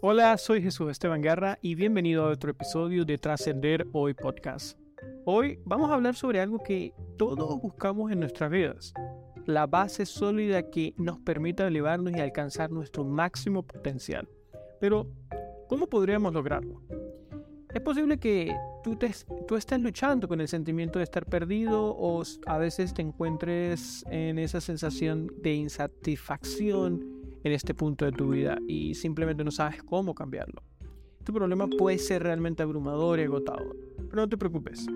Hola, soy Jesús Esteban Guerra y bienvenido a otro episodio de Trascender Hoy Podcast. Hoy vamos a hablar sobre algo que todos buscamos en nuestras vidas, la base sólida que nos permita elevarnos y alcanzar nuestro máximo potencial. Pero, ¿cómo podríamos lograrlo? Es posible que tú, te, tú estés luchando con el sentimiento de estar perdido o a veces te encuentres en esa sensación de insatisfacción en este punto de tu vida y simplemente no sabes cómo cambiarlo. Tu problema puede ser realmente abrumador y agotador, pero no te preocupes.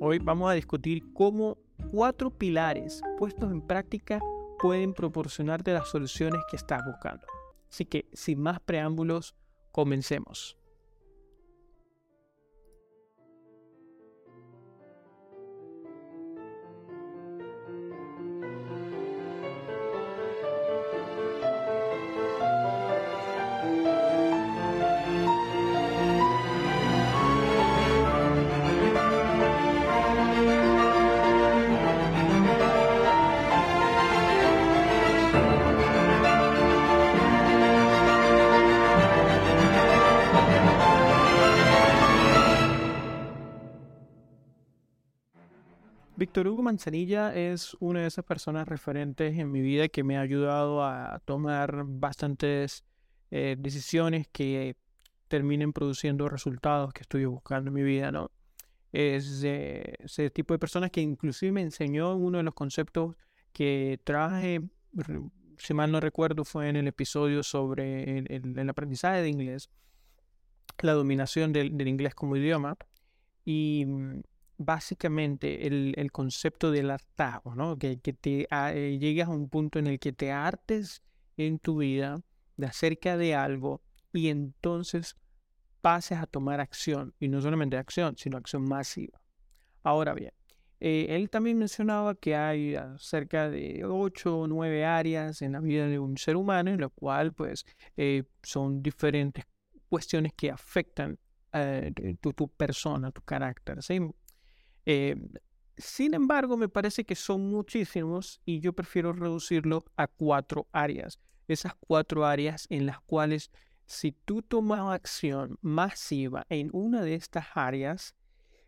Hoy vamos a discutir cómo cuatro pilares puestos en práctica pueden proporcionarte las soluciones que estás buscando. Así que, sin más preámbulos, comencemos. Manzanilla es una de esas personas referentes en mi vida que me ha ayudado a tomar bastantes eh, decisiones que terminen produciendo resultados que estoy buscando en mi vida, ¿no? Es ese tipo de personas que inclusive me enseñó uno de los conceptos que traje, si mal no recuerdo, fue en el episodio sobre el, aprendizaje de inglés, la dominación del, del inglés como idioma. Y mm, básicamente el, concepto del hartazgo, ¿no? Que, que te eh, llegas a un punto en el que te hartes en tu vida de acerca de algo y entonces pases a tomar acción, y no solamente acción, sino acción masiva. Ahora bien, eh, él también mencionaba que hay cerca de ocho o nueve áreas en la vida de un ser humano, en lo cual pues eh, son diferentes cuestiones que afectan tu, tu, persona, tu carácter. ¿sí? Eh, sin embargo, me parece que son muchísimos y yo prefiero reducirlo a cuatro áreas. Esas cuatro áreas en las cuales si tú tomas acción masiva en una de estas áreas,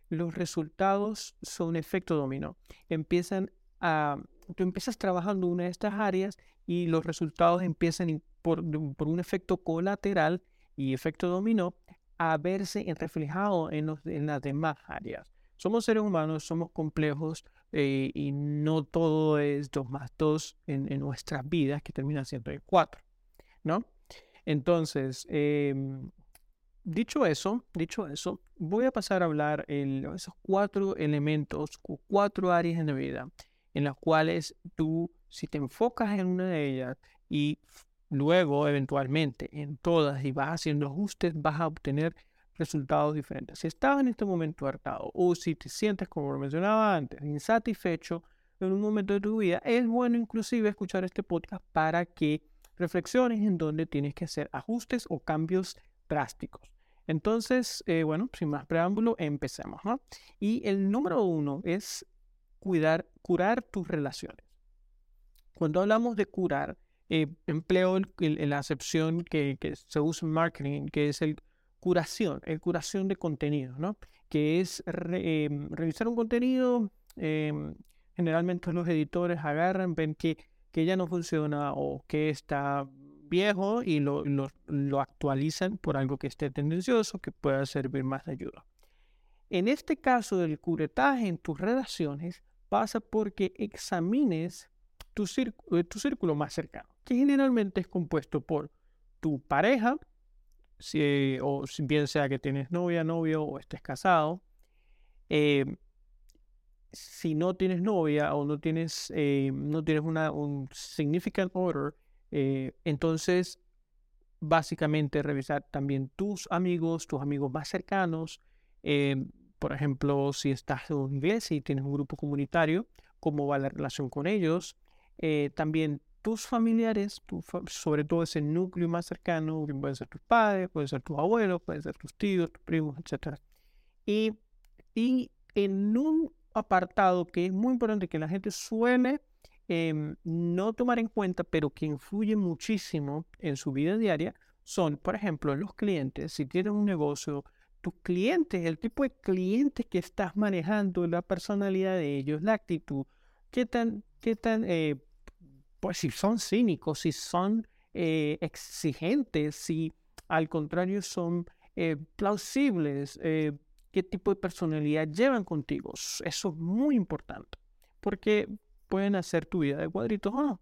los resultados son efecto dominó. Empiezan a, tú empiezas trabajando una de estas áreas y los resultados empiezan por, un efecto colateral y efecto dominó a verse reflejado en, en las demás áreas. Somos seres humanos, somos complejos eh, y no todo es 2 más 2 en, nuestras vidas, que termina siendo el 4, ¿no? Entonces, em, dicho eso, dicho eso, voy a pasar a hablar de esos cuatro elementos, cuatro áreas en la vida, en las cuales tú, si te enfocas en una de ellas y luego eventualmente en todas y vas haciendo ajustes, vas a obtener resultados diferentes. Si estás en este momento hartado o si te sientes, como mencionaba antes, insatisfecho en un momento de tu vida, es bueno inclusive escuchar este podcast para que reflexiones en donde tienes que hacer ajustes o cambios drásticos. Entonces, eh, bueno, sin más preámbulo, empecemos. Y el número uno es cuidar, curar tus relaciones. Cuando hablamos de curar, eh, empleo la acepción que, que se usa en marketing, que es el curación, el curación de contenido, ¿no? Que es em, revisar un contenido, em, generalmente los editores agarran, ven que, que ya no funciona o que está viejo y lo, lo, actualizan por algo que esté tendencioso, que pueda servir más de ayuda. En este caso del curetaje en tus relaciones, pasa porque examines tu, eh, tu círculo más cercano, que generalmente es compuesto por tu pareja, si, o bien sea que tienes novia, novio o estés casado, em, si no tienes novia o no tienes, eh, no tienes un significant order, eh, entonces básicamente revisar también tus amigos, tus amigos más cercanos. Por ejemplo, si estás en iglesia y tienes un grupo comunitario, cómo va la relación con ellos. Eh, también tus familiares, sobre todo ese núcleo más cercano, que pueden ser tus padres, pueden ser tus abuelos, pueden ser tus tíos, tus primos, etc. Y, y en un apartado que es muy importante que la gente suele em, no tomar en cuenta, pero que influye muchísimo en su vida diaria, son, por ejemplo, los clientes, si tienes un negocio, tus clientes, el tipo de clientes que estás manejando, la personalidad de ellos, la actitud, qué tan, qué tan, eh, pues si son cínicos, si son eh, exigentes, si al contrario son eh, plausibles, qué tipo de personalidad llevan contigo. Eso es muy importante, porque pueden hacer tu vida de cuadritos o no.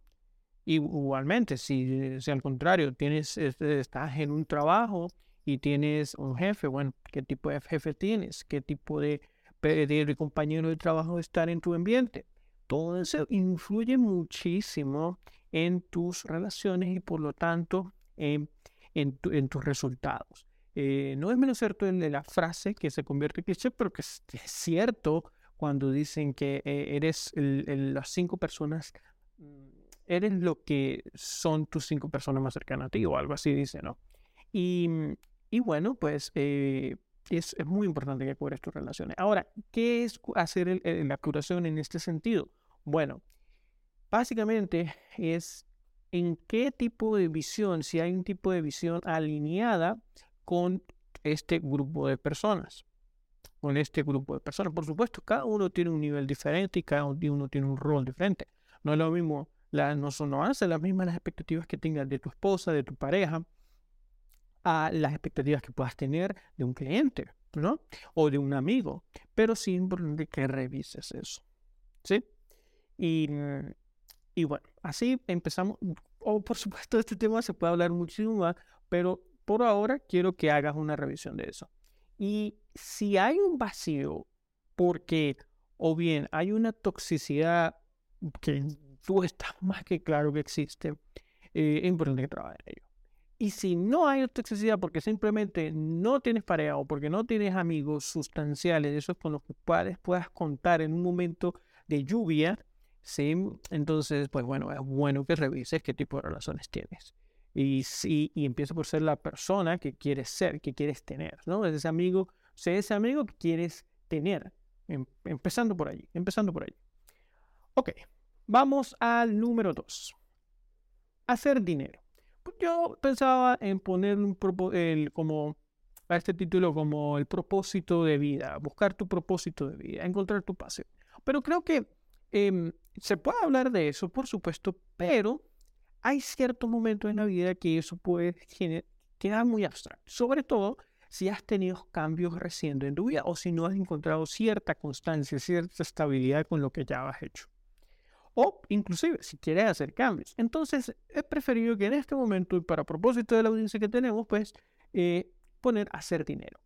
Igualmente, si, si al contrario tienes, este, estás en un trabajo y tienes un jefe, bueno, ¿qué tipo de jefe tienes? ¿Qué tipo de, de compañero de trabajo estar en tu ambiente? Todo eso influye muchísimo en tus relaciones y por lo tanto en, en, tus resultados. Eh, no es menos cierto en la frase que se convierte en cliché, pero que es, cierto cuando dicen que eh, eres las cinco personas, mm, eres lo que son tus cinco personas más cercanas a ti o algo así dice, ¿no? Y, y bueno, pues eh, es, es, muy importante que cubres tus relaciones. Ahora, ¿qué es hacer la curación en este sentido? Bueno, básicamente es en qué tipo de visión, si hay un tipo de visión alineada con este grupo de personas, con este grupo de personas. Por supuesto, cada uno tiene un nivel diferente y cada uno tiene un rol diferente. No es lo mismo, no son las mismas las expectativas que tengas de tu esposa, de tu pareja, a las expectativas que puedas tener de un cliente, ¿no? O de un amigo. Pero sí es importante que revises eso, ¿sí? Y, y bueno, así empezamos. O por supuesto, este tema se puede hablar muchísimo más, pero por ahora quiero que hagas una revisión de eso. Y si hay un vacío, porque o bien hay una toxicidad que tú estás más que claro que existe, eh, es importante que trabajes en ello. Y si no hay toxicidad porque simplemente no tienes pareja o porque no tienes amigos sustanciales, esos con los puedes, puedas contar en un momento de lluvia, ¿sí? Entonces, pues bueno, es bueno que revises qué tipo de relaciones tienes. Y, sí, y empieza por ser la persona que quieres ser, que quieres tener, ¿no? Ese amigo, sé ese amigo que quieres tener. Em, empezando por allí, empezando por allí. Ok, vamos al número dos. Hacer dinero. Pues yo pensaba en poner un el, como a este título como el propósito de vida, buscar tu propósito de vida, encontrar tu pasión. Pero creo que Em, se puede hablar de eso, por supuesto, pero hay ciertos momentos en la vida que eso puede quedar muy abstracto, sobre todo si has tenido cambios recientes en tu vida o si no has encontrado cierta constancia, cierta estabilidad con lo que ya has hecho. O inclusive si quieres hacer cambios. Entonces, he preferido que en este momento, y para propósito de la audiencia que tenemos, pues eh, poner hacer dinero.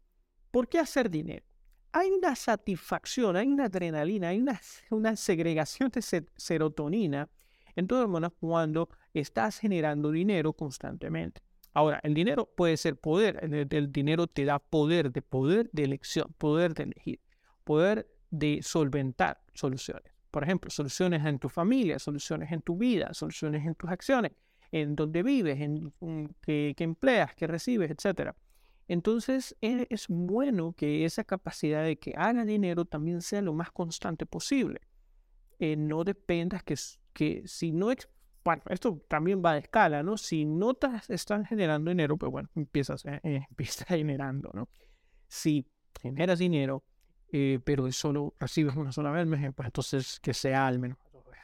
¿Por qué hacer dinero? Hay una satisfacción, hay una adrenalina, hay una, segregación de serotonina en todo el mundo cuando estás generando dinero constantemente. Ahora, el dinero puede ser poder, el, dinero te da poder, de poder de elección, poder de elegir, poder de solventar soluciones. Por ejemplo, soluciones en tu familia, soluciones en tu vida, soluciones en tus acciones, en donde vives, en, qué que empleas, que recibes, etcétera. Entonces e, es bueno que esa capacidad de que haga dinero también sea lo más constante posible. Eh, no dependas que, si no, bueno, esto también va de escala, ¿no? Si no te están generando dinero, pues bueno, empiezas, eh, empieza generando, ¿no? Si generas dinero, eh, pero solo recibes una sola vez pues entonces que sea al menos,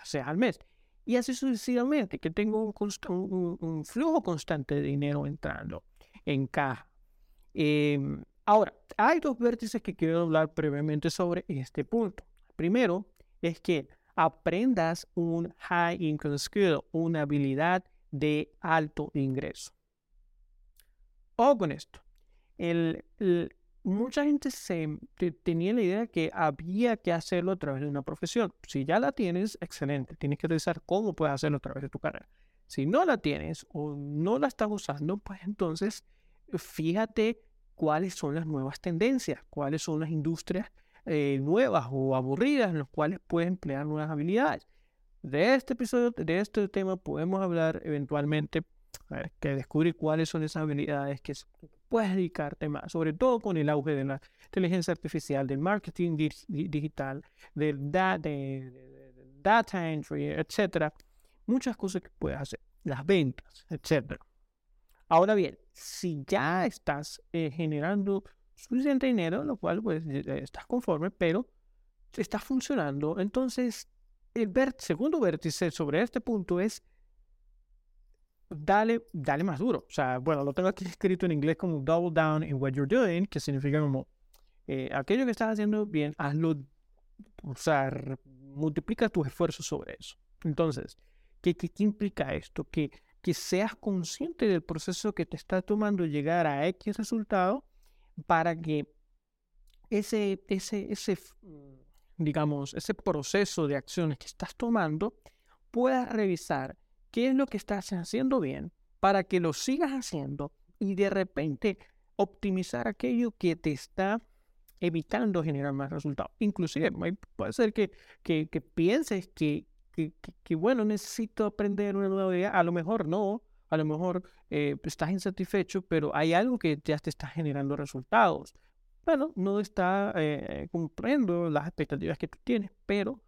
sea al mes. Y así sucesivamente, que tengo un, un flujo constante de dinero entrando en caja Em, ahora, hay dos vértices que quiero hablar brevemente sobre este punto. Primero es que aprendas un high income skill, una habilidad de alto ingreso. O con esto. Mucha gente tenía la idea que había que hacerlo a través de una profesión. Si ya la tienes, excelente. Tienes que revisar cómo puedes hacerlo a través de tu carrera. Si no la tienes o no la estás usando, pues entonces fíjate cuáles son las nuevas tendencias, cuáles son las industrias eh, nuevas o aburridas en las cuales puedes emplear nuevas habilidades. De este episodio, de este tema, podemos hablar eventualmente, a ver, que descubrir cuáles son esas habilidades que puedes dedicarte más, sobre todo con el auge de la inteligencia artificial, del marketing digital, del data entry, etcétera. Muchas cosas que puedes hacer, las ventas, etcétera. Ahora bien, si ya estás eh, generando suficiente dinero, lo cual pues estás conforme, pero está funcionando, entonces el segundo vértice sobre este punto es dale, dale más duro. O sea, bueno, lo tengo aquí escrito en inglés como double down in what you're doing, que significa como eh, aquello que estás haciendo bien, hazlo, o sea, multiplica tus esfuerzos sobre eso. Entonces, ¿qué, qué, implica esto? Que seas consciente del proceso que te está tomando llegar a X resultado para que ese, ese, ese, digamos, ese proceso de acciones que estás tomando puedas revisar qué es lo que estás haciendo bien para que lo sigas haciendo y de repente optimizar aquello que te está evitando generar más resultados. Inclusive puede ser que, que, pienses que, que, bueno, necesito aprender una nueva idea. A lo mejor no, a lo mejor eh, estás insatisfecho, pero hay algo que ya te está generando resultados. Bueno, no está eh, cumpliendo las expectativas que tú tienes, pero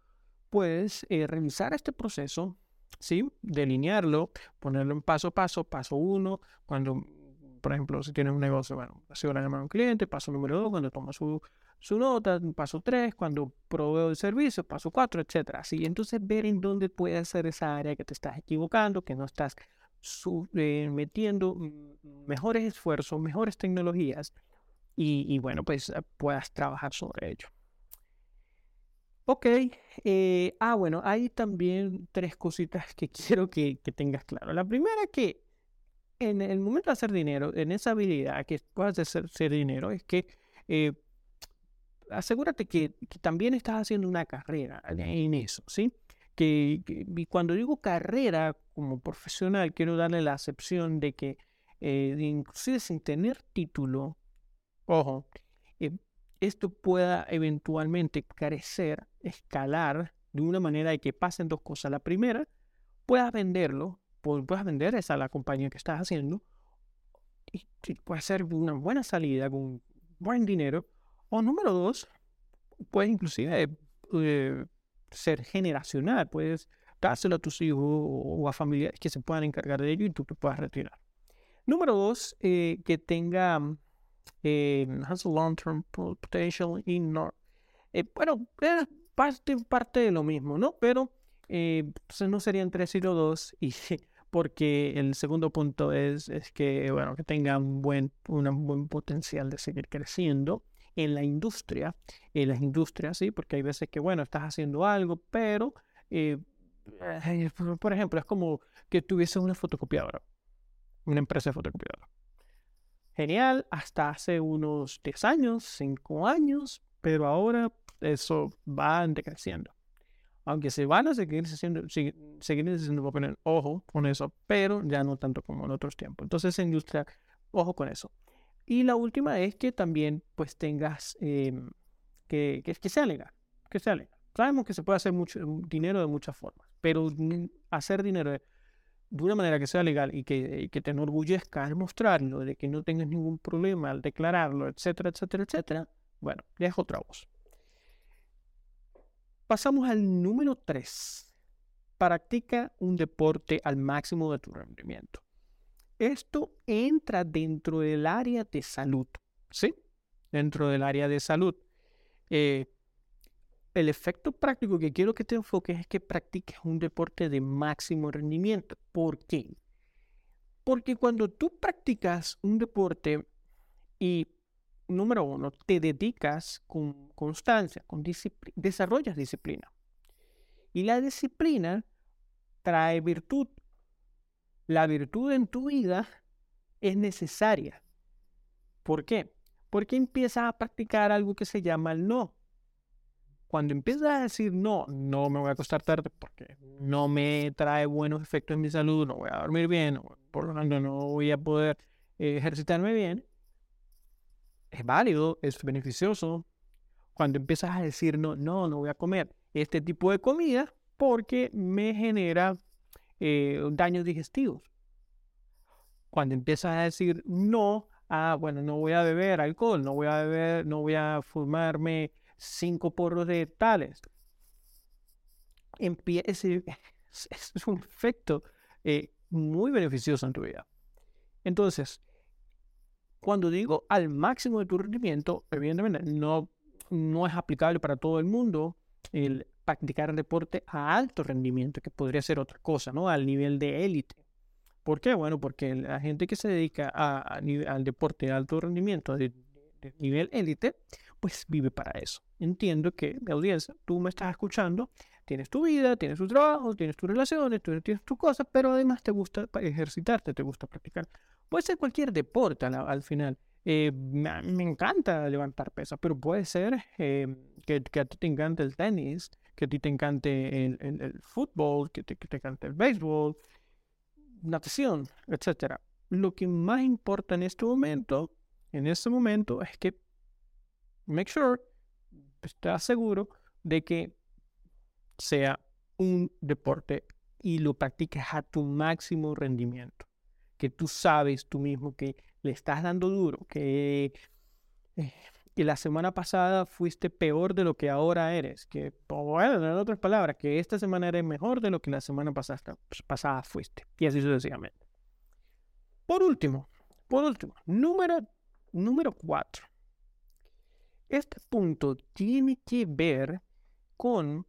puedes eh, revisar este proceso ¿sí? Delinearlo, ponerlo en paso a paso, paso uno, cuando, por ejemplo, si tienes un negocio, bueno, la llamada a un cliente, paso número dos, cuando toma su, su nota, paso tres, cuando proveo el servicio, paso cuatro, etcétera. Así, entonces ver en dónde puede ser esa área que te estás equivocando, que no estás eh, metiendo mejores esfuerzos, mejores tecnologías y, y bueno, pues puedas trabajar sobre ello. Ok, eh, ah, bueno, hay también tres cositas que quiero que, tengas claro. La primera que en el momento de hacer dinero, en esa habilidad que puedas hacer, hacer dinero, es que eh, asegúrate que, también estás haciendo una carrera en eso, ¿sí? Que, cuando digo carrera como profesional, quiero darle la acepción de que, eh, inclusive sin tener título, ojo, esto pueda eventualmente crecer, escalar de una manera de que pasen dos cosas. La primera, puedas venderlo, puedas vender esa la compañía que estás haciendo y, puede ser una buena salida con buen dinero. O número dos, puede inclusive eh, ser generacional, puedes dárselo a tus hijos o a familiares que se puedan encargar de ello y tú te puedas retirar. Número dos, eh, que tenga eh, has a long-term potential in North. Eh, bueno, es parte, parte de lo mismo, ¿no? Pero entonces no serían 3 y 2 y porque el segundo punto es, es que, bueno, que tenga un buen, un buen potencial de seguir creciendo en la industria, en las industrias, sí, porque hay veces que, bueno, estás haciendo algo, pero, eh, por ejemplo, es como que tuviese una fotocopiadora, una empresa de fotocopiadora genial hasta hace unos 10 años, 5 años, pero ahora eso va decreciendo. Aunque se van a seguir haciendo, seguir, necesitando poner ojo con eso, pero ya no tanto como en otros tiempos. Entonces, industria, ojo con eso. Y la última es que también pues tengas, em, que, que, sea legal, que sea legal. Sabemos que se puede hacer mucho dinero de muchas formas, pero hacer dinero de una manera que sea legal y que, que te enorgullezca al mostrarlo, de que no tengas ningún problema al declararlo, etcétera, etcétera, etcétera, bueno, ya es otra voz. Pasamos al número 3. Practica un deporte al máximo de tu rendimiento. Esto entra dentro del área de salud, ¿sí? Dentro del área de salud. Eh, el efecto práctico que quiero que te enfoques es que practiques un deporte de máximo rendimiento. ¿Por qué? Porque cuando tú practicas un deporte y, número uno, te dedicas con constancia, con disciplina, desarrollas disciplina. Y la disciplina trae virtud. La virtud en tu vida es necesaria. ¿Por qué? Porque empiezas a practicar algo que se llama el no. Cuando empiezas a decir no, no me voy a acostar tarde porque no me trae buenos efectos en mi salud, no voy a dormir bien, por lo tanto no voy a poder eh, ejercitarme bien, es válido, es beneficioso. Cuando empiezas a decir no, no, no voy a comer este tipo de comida porque me genera eh, daños digestivos. Cuando empiezas a decir no, ah, bueno, no voy a beber alcohol, no voy a beber, no voy a fumarme cinco porros de tales. es, es un efecto eh, muy beneficioso en tu vida. Entonces, cuando digo al máximo de tu rendimiento, evidentemente no, no es aplicable para todo el mundo el practicar deporte a alto rendimiento, que podría ser otra cosa, ¿no? Al nivel de élite. ¿Por qué? Bueno, porque la gente que se dedica a, al deporte de alto rendimiento, de, nivel élite, pues vive para eso. Entiendo que, mi audiencia, tú me estás escuchando, tienes tu vida, tienes tu trabajo, tienes tus relaciones, tienes tus cosas, pero además te gusta ejercitarte, te gusta practicar. Puede ser cualquier deporte al, final. Eh, me, encanta levantar pesas, pero puede ser eh, que, a ti te encante el tenis, que a ti te encante el, el, fútbol, que te, que te encante el béisbol, natación, etc. Lo que más importa en este momento, en este momento, es que make sure, estás seguro de que sea un deporte y lo practiques a tu máximo rendimiento. Que tú sabes tú mismo que le estás dando duro, que, eh, que la semana pasada fuiste peor de lo que ahora eres, que, bueno, en otras palabras, que esta semana eres mejor de lo que la semana pasada, pues, pasada fuiste. Y así sucesivamente. Por último, por último, número, número cuatro. Este punto tiene que ver con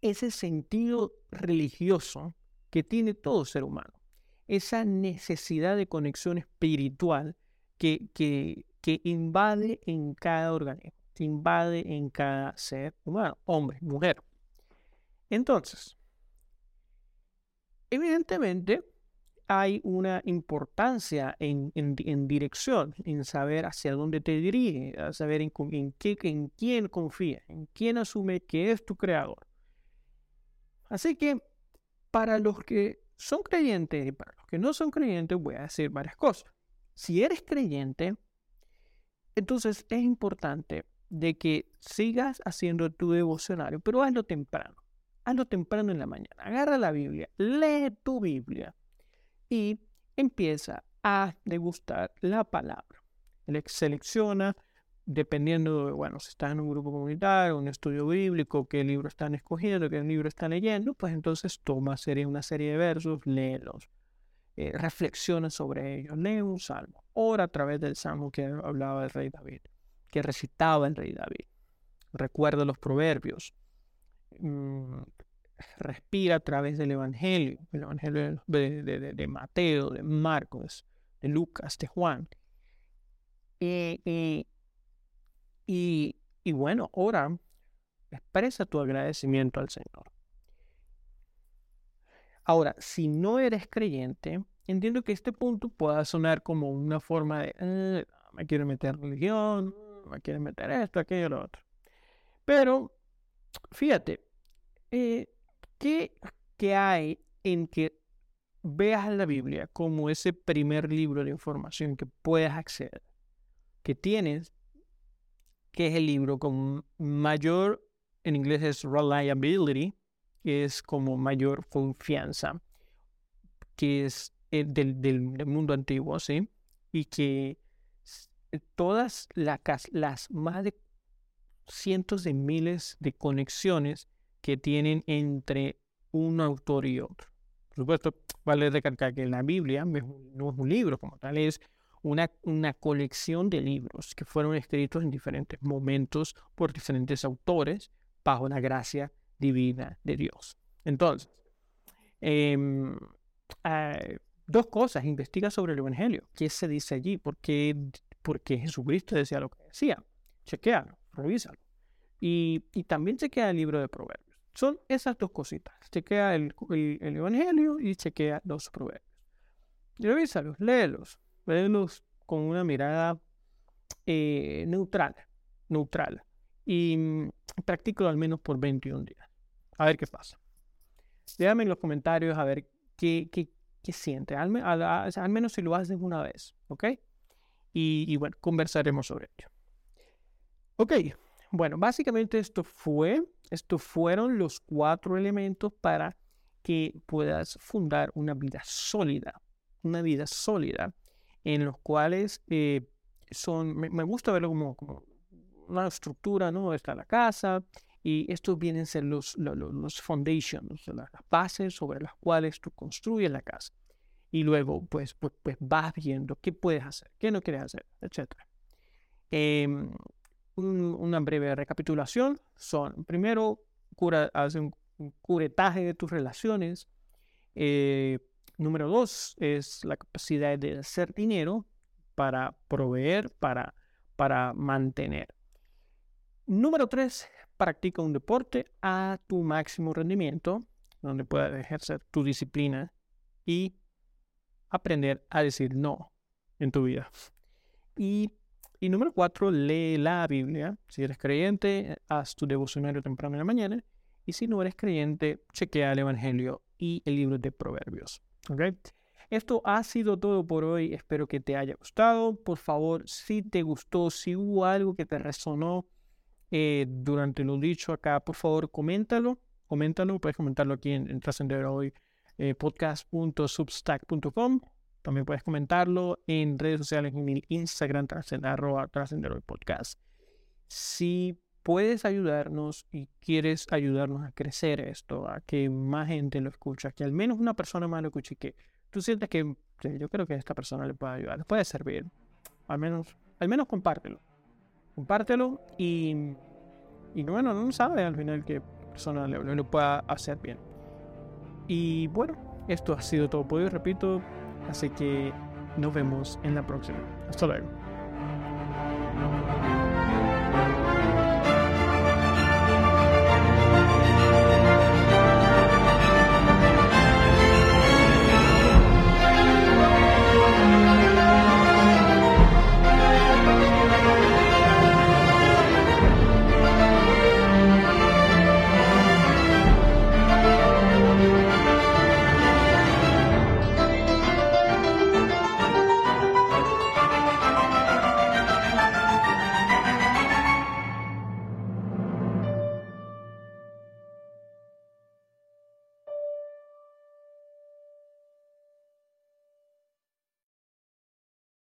ese sentido religioso que tiene todo ser humano, esa necesidad de conexión espiritual que, que, que invade en cada organismo, que invade en cada ser humano, hombre, mujer. Entonces, evidentemente, hay una importancia en, dirección, en saber hacia dónde te dirige, a saber en, qué, en quién confía, en quién asume que es tu creador. Así que para los que son creyentes y para los que no son creyentes voy a decir varias cosas. Si eres creyente, entonces es importante de que sigas haciendo tu devocionario, pero hazlo temprano. Hazlo temprano en la mañana. Agarra la Biblia, lee tu Biblia y empieza a degustar la palabra. Selecciona, dependiendo de, bueno, si estás en un grupo comunitario, un estudio bíblico, qué libro están escogiendo, qué libro están leyendo, pues entonces toma una serie de versos, léelos, eh, reflexiona sobre ellos, lee un salmo, ora a través del salmo que hablaba el rey David, que recitaba el rey David, recuerda los proverbios, mm, respira a través del Evangelio, el Evangelio de, Mateo, de Marcos, de Lucas, de Juan. Y, y, bueno, ahora expresa tu agradecimiento al Señor. Ahora, si no eres creyente, entiendo que este punto pueda sonar como una forma de, eh, me quiero meter religión, me quiero meter esto, aquello, lo otro. Pero, fíjate, eh, ¿Qué, hay en que veas la Biblia como ese primer libro de información que puedas acceder? Que tienes, que es el libro con mayor, en inglés es reliability, que es como mayor confianza, que es eh, del, del, mundo antiguo, ¿sí? Y que todas las, las más de cientos de miles de conexiones que tienen entre un autor y otro. Por supuesto, vale recalcar que la Biblia no es un libro como tal, es una, una colección de libros que fueron escritos en diferentes momentos por diferentes autores bajo la gracia divina de Dios. Entonces, em, ah, dos cosas. Investiga sobre el Evangelio. ¿Qué se dice allí? ¿Por qué, Jesucristo decía lo que decía? Chequealo, revísalo. Y, también chequea el libro de Proverbios. Son esas dos cositas. Chequea el, el, Evangelio y chequea los proverbios. Revísalos, léelos. Léelos con una mirada eh, neutral. Neutral. Y mm, practícalo al menos por 21 días. A ver qué pasa. Déjame en los comentarios a ver qué, qué, qué siente. Al, al, menos si lo haces una vez. ¿Ok? Y, y bueno, conversaremos sobre ello. Ok. Bueno, básicamente esto fue, estos fueron los cuatro elementos para que puedas fundar una vida sólida, una vida sólida, en los cuales eh, son, me, gusta verlo como, como, una estructura, ¿no? Está la casa y estos vienen a ser los, los, los foundations, las bases sobre las cuales tú construyes la casa. y luego pues, pues, pues vas viendo qué puedes hacer, qué no quieres hacer, etc. Em, una breve recapitulación son, primero, cura, hace un, curetaje de tus relaciones. Eh, número dos es la capacidad de hacer dinero para proveer, para, para mantener. Número tres, practica un deporte a tu máximo rendimiento, donde puedas ejercer tu disciplina y aprender a decir no en tu vida. Y, y número cuatro, lee la Biblia. Si eres creyente, haz tu devocionario temprano en la mañana. Y si no eres creyente, chequea el Evangelio y el libro de Proverbios. ¿okay? Esto ha sido todo por hoy. Espero que te haya gustado. Por favor, si te gustó, si hubo algo que te resonó eh, durante lo dicho acá, por favor, coméntalo. Coméntalo. Puedes comentarlo aquí en, en Trascender Hoy eh, podcast.substack.com. También puedes comentarlo en redes sociales, en el Instagram, trascender podcast. Si puedes ayudarnos y quieres ayudarnos a crecer esto, a que más gente lo escuche, que al menos una persona más lo escuche que tú sientes que yo creo que esta persona le puede ayudar, le puede servir, al menos, al menos compártelo. Compártelo y, y bueno, no sabe al final que persona le, lo pueda hacer bien. Y bueno, esto ha sido todo por hoy, repito. Así que nos vemos en la próxima. Hasta luego.